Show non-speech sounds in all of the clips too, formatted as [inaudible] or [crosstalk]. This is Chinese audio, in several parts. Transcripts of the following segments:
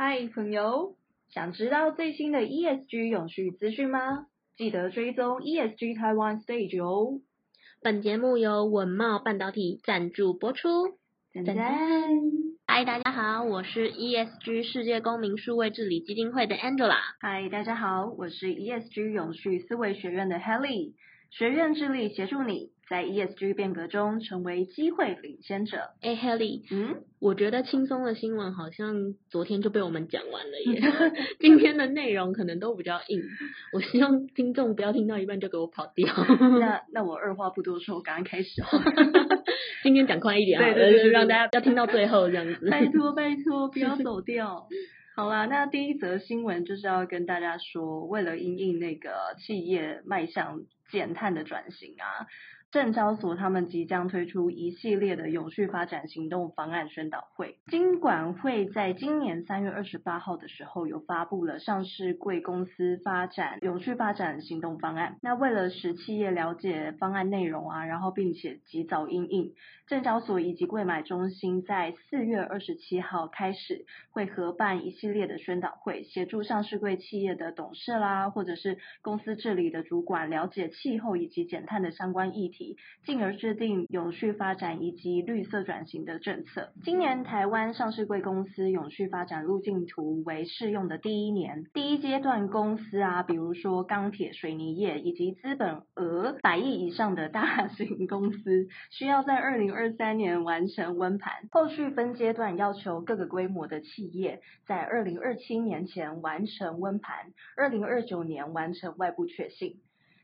嗨，朋友，想知道最新的 ESG 永续资讯吗？记得追踪 ESG Taiwan Stage 哦。本节目由稳懋半导体赞助播出。赞赞。嗨，大家好，我是 ESG 世界公民数位治理基金会的 Angela。嗨，大家好，我是 ESG 永续思维学院的 Helly。学院致力协助你在 ESG 变革中成为机会领先者。哎，Helly，嗯，我觉得轻松的新闻好像昨天就被我们讲完了耶。[laughs] 今天的内容可能都比较硬，我希望听众不要听到一半就给我跑掉。[laughs] 那那我二话不多说，我赶快开始哦 [laughs] 今天讲快一点，对，对，让大家要听到最后这样子。拜托拜托，不要走掉。好啦，那第一则新闻就是要跟大家说，为了因应那个企业迈向减碳的转型啊。证交所他们即将推出一系列的永续发展行动方案宣导会，金管会在今年三月二十八号的时候有发布了上市贵公司发展永续发展行动方案。那为了使企业了解方案内容啊，然后并且及早应应，证交所以及贵买中心在四月二十七号开始会合办一系列的宣导会，协助上市贵企业的董事啦，或者是公司治理的主管了解气候以及减碳的相关议题。进而制定永续发展以及绿色转型的政策。今年台湾上市贵公司永续发展路径图为适用的第一年，第一阶段公司啊，比如说钢铁、水泥业以及资本额百亿以上的大型公司，需要在二零二三年完成温盘。后续分阶段要求各个规模的企业在二零二七年前完成温盘，二零二九年完成外部确信。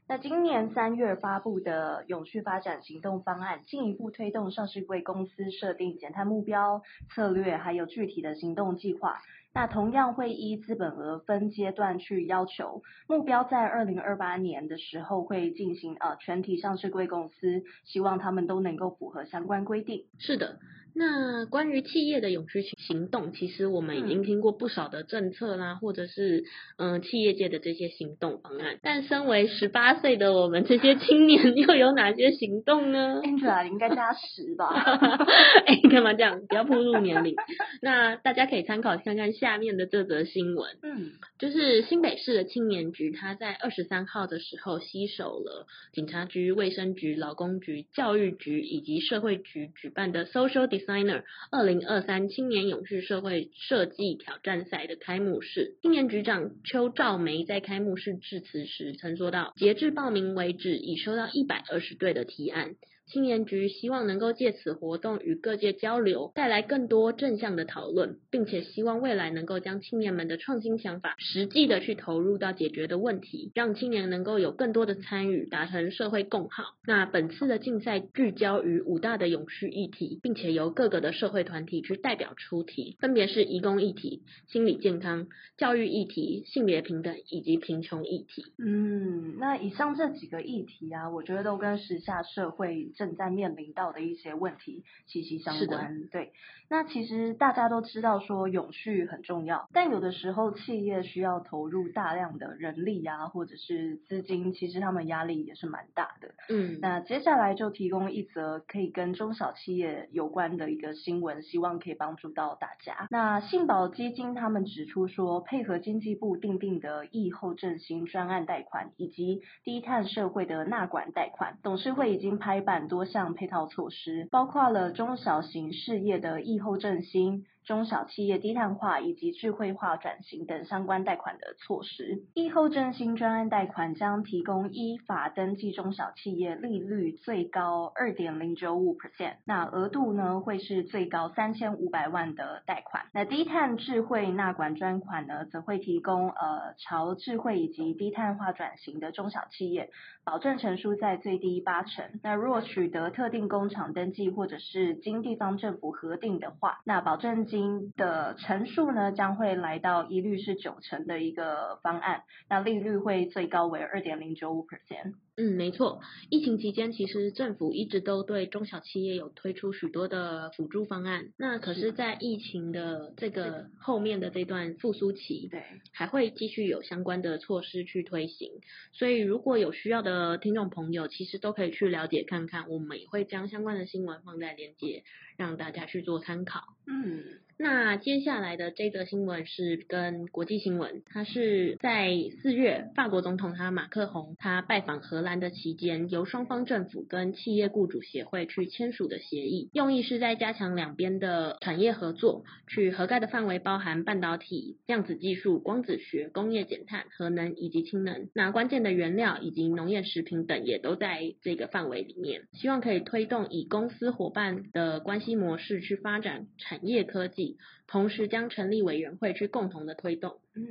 那今年三月发布的永续发展行动方案，进一步推动上市贵公司设定减碳目标、策略，还有具体的行动计划。那同样会依资本额分阶段去要求，目标在二零二八年的时候会进行呃全体上市贵公司，希望他们都能够符合相关规定。是的。那关于企业的永续行动，其实我们已经听过不少的政策啦，或者是嗯、呃、企业界的这些行动方案。但身为十八岁的我们这些青年，又有哪些行动呢？Angela，你应该加十吧？[laughs] 哎，干嘛这样？不要暴露年龄。那大家可以参考看看下面的这则新闻。嗯，就是新北市的青年局，他在二十三号的时候，吸收了警察局、卫生局、劳工局、教育局以及社会局举办的 Social Designer 二零二三青年永续社会设计挑战赛的开幕式，青年局长邱兆梅在开幕式致辞时曾说到，截至报名为止，已收到一百二十对的提案。青年局希望能够借此活动与各界交流，带来更多正向的讨论，并且希望未来能够将青年们的创新想法实际的去投入到解决的问题，让青年能够有更多的参与，达成社会共好。那本次的竞赛聚焦于五大的永续议题，并且由各个的社会团体去代表出题，分别是移工议题、心理健康、教育议题、性别平等以及贫穷议题。嗯，那以上这几个议题啊，我觉得都跟时下社会。正在面临到的一些问题息息相关，对。那其实大家都知道说永续很重要，但有的时候企业需要投入大量的人力啊，或者是资金，其实他们压力也是蛮大的。嗯，那接下来就提供一则可以跟中小企业有关的一个新闻，希望可以帮助到大家。那信保基金他们指出说，配合经济部订定的疫后振兴专案贷款以及低碳社会的纳管贷款，董事会已经拍板多项配套措施，包括了中小型事业的疫后振兴。中小企业低碳化以及智慧化转型等相关贷款的措施。疫后振兴专案贷款将提供依法登记中小企业利率最高二点零九五 percent，那额度呢会是最高三千五百万的贷款。那低碳智慧纳管专款呢，则会提供呃朝智慧以及低碳化转型的中小企业，保证成数在最低八成。那若取得特定工厂登记或者是经地方政府核定的话，那保证金的成数呢，将会来到一律是九成的一个方案，那利率会最高为二点零九五 percent。嗯，没错。疫情期间，其实政府一直都对中小企业有推出许多的辅助方案。那可是，在疫情的这个后面的这段复苏期，对，还会继续有相关的措施去推行。所以，如果有需要的听众朋友，其实都可以去了解看看。我们也会将相关的新闻放在链接，让大家去做参考。嗯。那接下来的这则新闻是跟国际新闻，它是在四月，法国总统他马克宏他拜访荷兰的期间，由双方政府跟企业雇主协会去签署的协议，用意是在加强两边的产业合作，去涵盖的范围包含半导体、量子技术、光子学、工业减碳、核能以及氢能，那关键的原料以及农业食品等也都在这个范围里面，希望可以推动以公司伙伴的关系模式去发展产业科技。同时将成立委员会去共同的推动。嗯，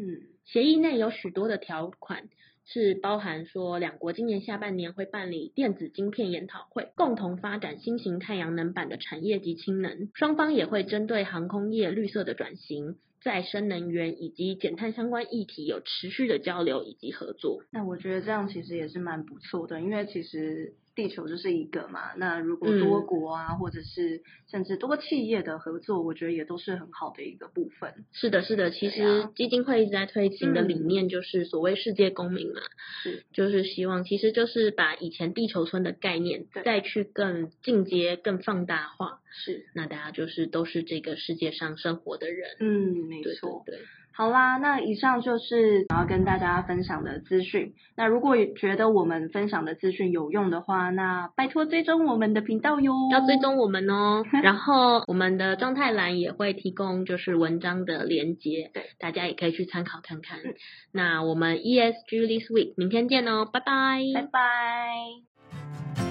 协议内有许多的条款是包含说，两国今年下半年会办理电子晶片研讨会，共同发展新型太阳能板的产业及氢能。双方也会针对航空业绿色的转型、再生能源以及减碳相关议题有持续的交流以及合作。那我觉得这样其实也是蛮不错的，因为其实。地球就是一个嘛，那如果多国啊，嗯、或者是甚至多企业的合作，我觉得也都是很好的一个部分。是的，是的，其实基金会一直在推行的理念就是所谓世界公民嘛，是、嗯，就是希望，其实就是把以前地球村的概念再去更进阶、更放大化。是，那大家就是都是这个世界上生活的人。嗯，没错，对。对好啦，那以上就是想要跟大家分享的资讯。那如果觉得我们分享的资讯有用的话，那拜托追踪我们的频道哟，要追踪我们哦。然后我们的状态栏也会提供就是文章的连接，对，大家也可以去参考看看。嗯、那我们 ESG This Week 明天见哦，拜拜，拜拜。